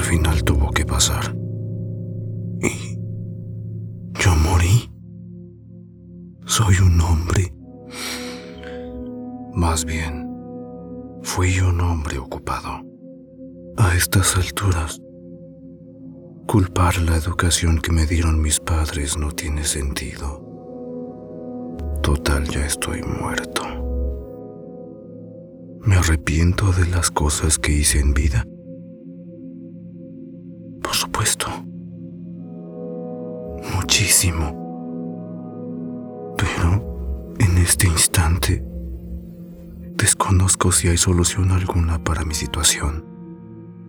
al final tuvo que pasar. Y yo morí. Soy un hombre. Más bien, fui un hombre ocupado. A estas alturas, culpar la educación que me dieron mis padres no tiene sentido. Total, ya estoy muerto. Me arrepiento de las cosas que hice en vida. Pero en este instante desconozco si hay solución alguna para mi situación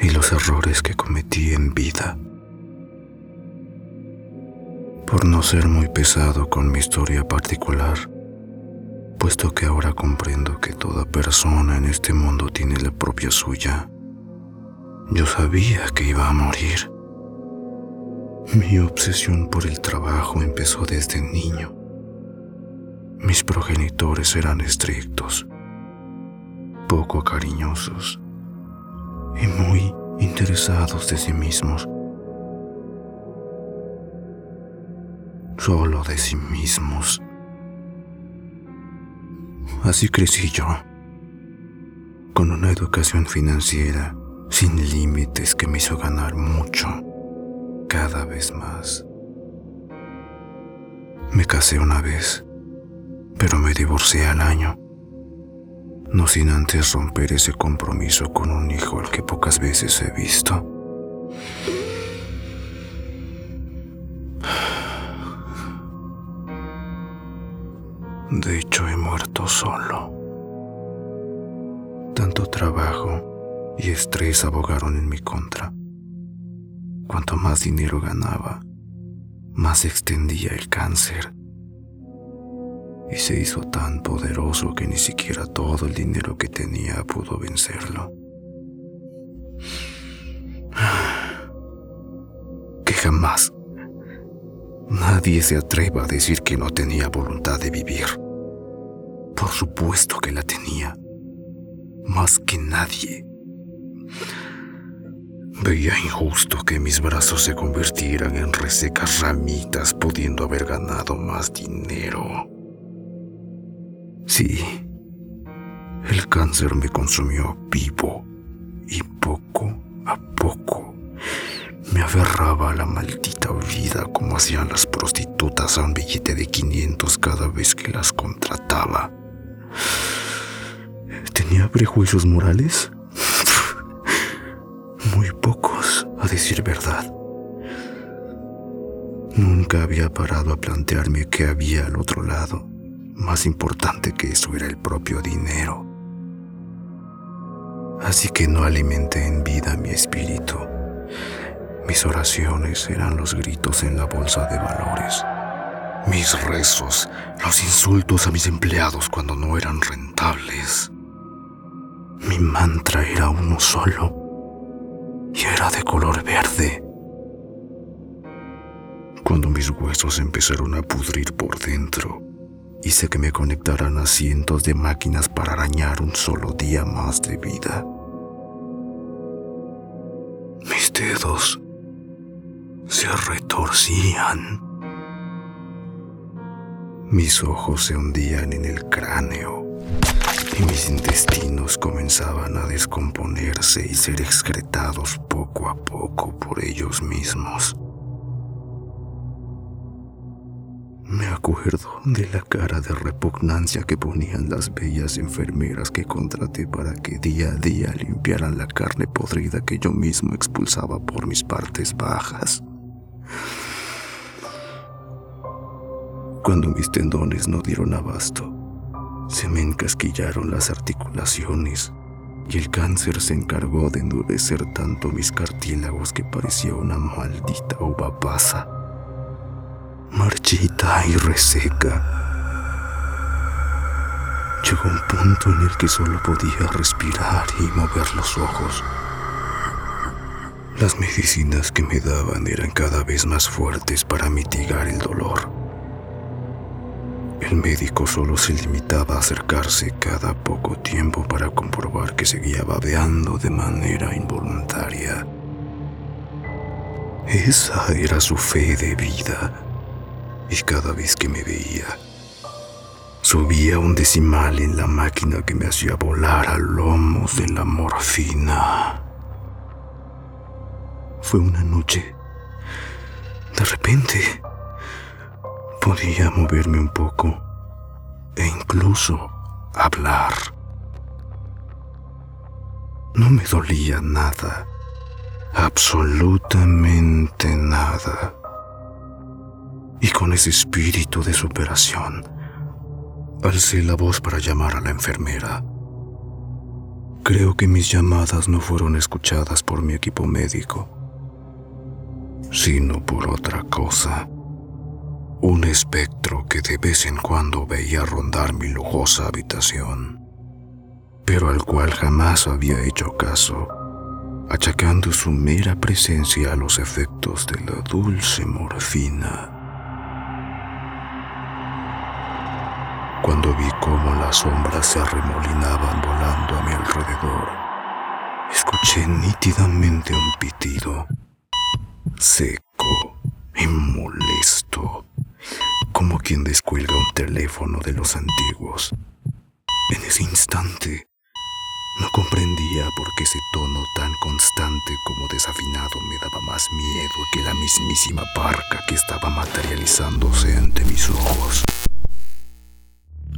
y los errores que cometí en vida. Por no ser muy pesado con mi historia particular, puesto que ahora comprendo que toda persona en este mundo tiene la propia suya. Yo sabía que iba a morir. Mi obsesión por el trabajo empezó desde niño. Mis progenitores eran estrictos, poco cariñosos y muy interesados de sí mismos. Solo de sí mismos. Así crecí yo, con una educación financiera sin límites que me hizo ganar mucho, cada vez más. Me casé una vez, pero me divorcié al año no sin antes romper ese compromiso con un hijo al que pocas veces he visto. De hecho, he muerto solo. Tanto trabajo y estrés abogaron en mi contra. Cuanto más dinero ganaba, más extendía el cáncer y se hizo tan poderoso que ni siquiera todo el dinero que tenía pudo vencerlo. Que jamás nadie se atreva a decir que no tenía voluntad de vivir. Por supuesto que la tenía, más que nadie. Veía injusto que mis brazos se convirtieran en resecas ramitas pudiendo haber ganado más dinero. Sí, el cáncer me consumió vivo y poco a poco me aferraba a la maldita vida como hacían las prostitutas a un billete de 500 cada vez que las contrataba. ¿Tenía prejuicios morales? Muy pocos, a decir verdad. Nunca había parado a plantearme qué había al otro lado más importante que eso era el propio dinero. Así que no alimenté en vida mi espíritu. Mis oraciones eran los gritos en la bolsa de valores. Mis rezos, los insultos a mis empleados cuando no eran rentables. Mi mantra era uno solo era de color verde. Cuando mis huesos empezaron a pudrir por dentro, hice que me conectaran a cientos de máquinas para arañar un solo día más de vida. Mis dedos se retorcían. Mis ojos se hundían en el cráneo intestinos comenzaban a descomponerse y ser excretados poco a poco por ellos mismos. Me acuerdo de la cara de repugnancia que ponían las bellas enfermeras que contraté para que día a día limpiaran la carne podrida que yo mismo expulsaba por mis partes bajas. Cuando mis tendones no dieron abasto, se me encasquillaron las articulaciones y el cáncer se encargó de endurecer tanto mis cartílagos que parecía una maldita uva pasa marchita y reseca. Llegó un punto en el que solo podía respirar y mover los ojos. Las medicinas que me daban eran cada vez más fuertes para mitigar el dolor. El médico solo se limitaba a acercarse cada poco tiempo para comprobar que seguía babeando de manera involuntaria Esa era su fe de vida. Y cada vez que me veía, subía un decimal en la máquina que me hacía volar a lomos de la morfina. Fue una noche. De repente, podía moverme un poco e incluso hablar. No me dolía nada, absolutamente nada. Y con ese espíritu de superación, alcé la voz para llamar a la enfermera. Creo que mis llamadas no fueron escuchadas por mi equipo médico, sino por otra cosa. Un espectro que de vez en cuando veía rondar mi lujosa habitación pero al cual jamás había hecho caso, achacando su mera presencia a los efectos de la dulce morfina. Cuando vi cómo las sombras se arremolinaban volando a mi alrededor, escuché nítidamente un pitido, seco y molesto, como quien descuelga un teléfono de los antiguos. En ese instante, no comprendía por qué ese tono tan constante como desafinado me daba más miedo que la mismísima barca que estaba materializándose ante mis ojos.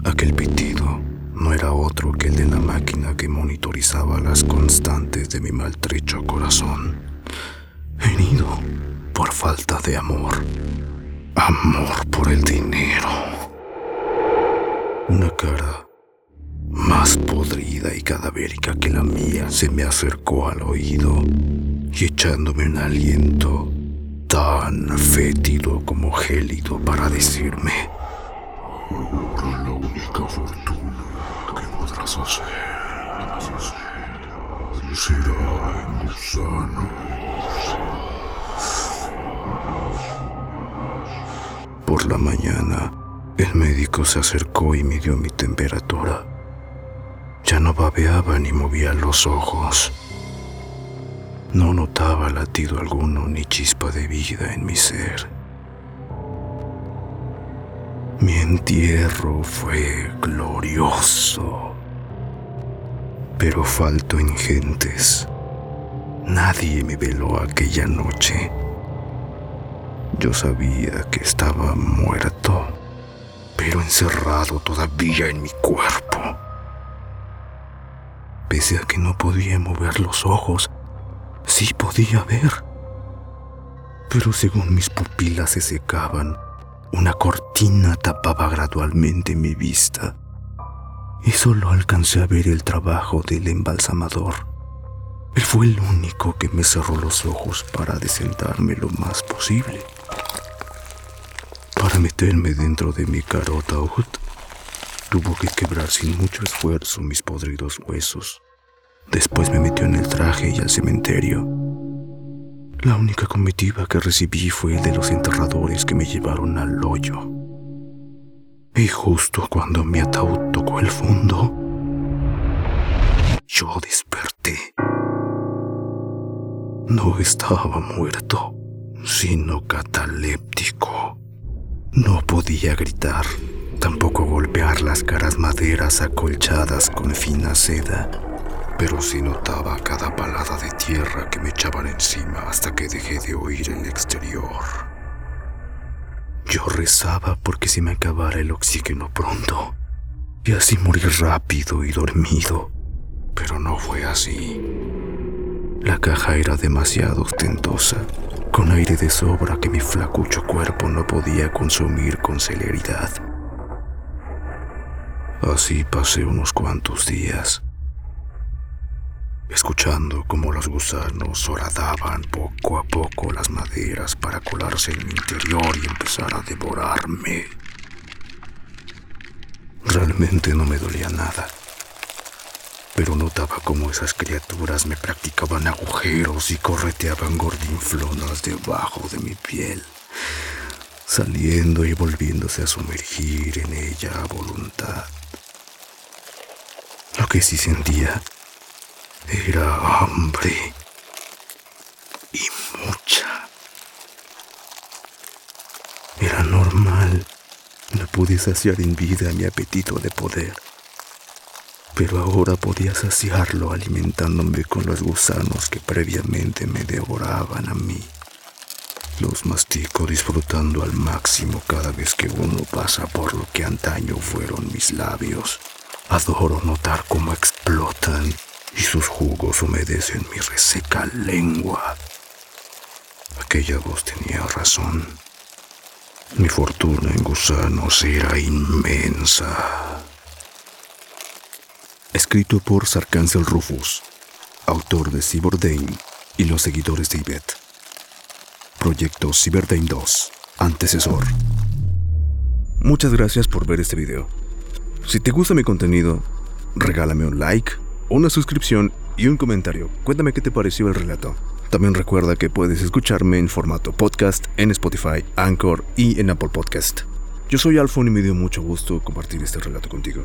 Aquel pitido no era otro que el de la máquina que monitorizaba las constantes de mi maltrecho corazón, herido por falta de amor, amor por el dinero. Una cara más podrida y cadavérica que la mía, se me acercó al oído y echándome un aliento tan fétido como gélido para decirme, ahora la única fortuna que podrás hacer será en. La mañana, el médico se acercó y midió mi temperatura. Ya no babeaba ni movía los ojos. No notaba latido alguno ni chispa de vida en mi ser. Mi entierro fue glorioso, pero falto en gentes. Nadie me veló aquella noche. Yo sabía que estaba muerto, pero encerrado todavía en mi cuerpo. Pese a que no podía mover los ojos, sí podía ver. Pero según mis pupilas se secaban, una cortina tapaba gradualmente mi vista y solo alcancé a ver el trabajo del embalsamador. Él fue el único que me cerró los ojos para desentarme lo más posible. Para meterme dentro de mi carota Tuvo que quebrar sin mucho esfuerzo mis podridos huesos. Después me metió en el traje y al cementerio. La única comitiva que recibí fue el de los enterradores que me llevaron al hoyo. Y justo cuando mi ataúd tocó el fondo, yo desperté. No estaba muerto, sino cataléptico. No podía gritar tampoco golpear las caras maderas acolchadas con fina seda, pero sí notaba cada palada de tierra que me echaban encima hasta que dejé de oír el exterior. Yo rezaba porque se me acabara el oxígeno pronto y así morir rápido y dormido, pero no fue así. La caja era demasiado ostentosa, aire de sobra que mi flacucho cuerpo no podía consumir con celeridad. Así pasé unos cuantos días, escuchando cómo los gusanos horadaban poco a poco las maderas para colarse en mi interior y empezar a devorarme. Realmente no me dolía nada, pero notaba cómo esas criaturas me practicaban agujeros y correteaban gordinflonas debajo de mi piel, saliendo y volviéndose a sumergir en ella a voluntad. Lo que sí sentía era hambre y mucha. Era normal. No pude saciar en vida mi apetito de poder. Pero ahora podía saciarlo alimentándome con los gusanos que previamente me devoraban a mí. Los mastico disfrutando al máximo cada vez que uno pasa por lo que antaño fueron mis labios. Adoro notar cómo explotan y sus jugos humedecen mi reseca lengua. Aquella voz tenía razón. Mi fortuna en gusanos era inmensa. Escrito por Sarcancel Rufus, autor de Cyberdane y los seguidores de Ibet. Proyecto Cyberdane 2, antecesor. Muchas gracias por ver este video. Si te gusta mi contenido, regálame un like, una suscripción y un comentario. Cuéntame qué te pareció el relato. También recuerda que puedes escucharme en formato podcast en Spotify, Anchor y en Apple Podcast. Yo soy Alfon y me dio mucho gusto compartir este relato contigo.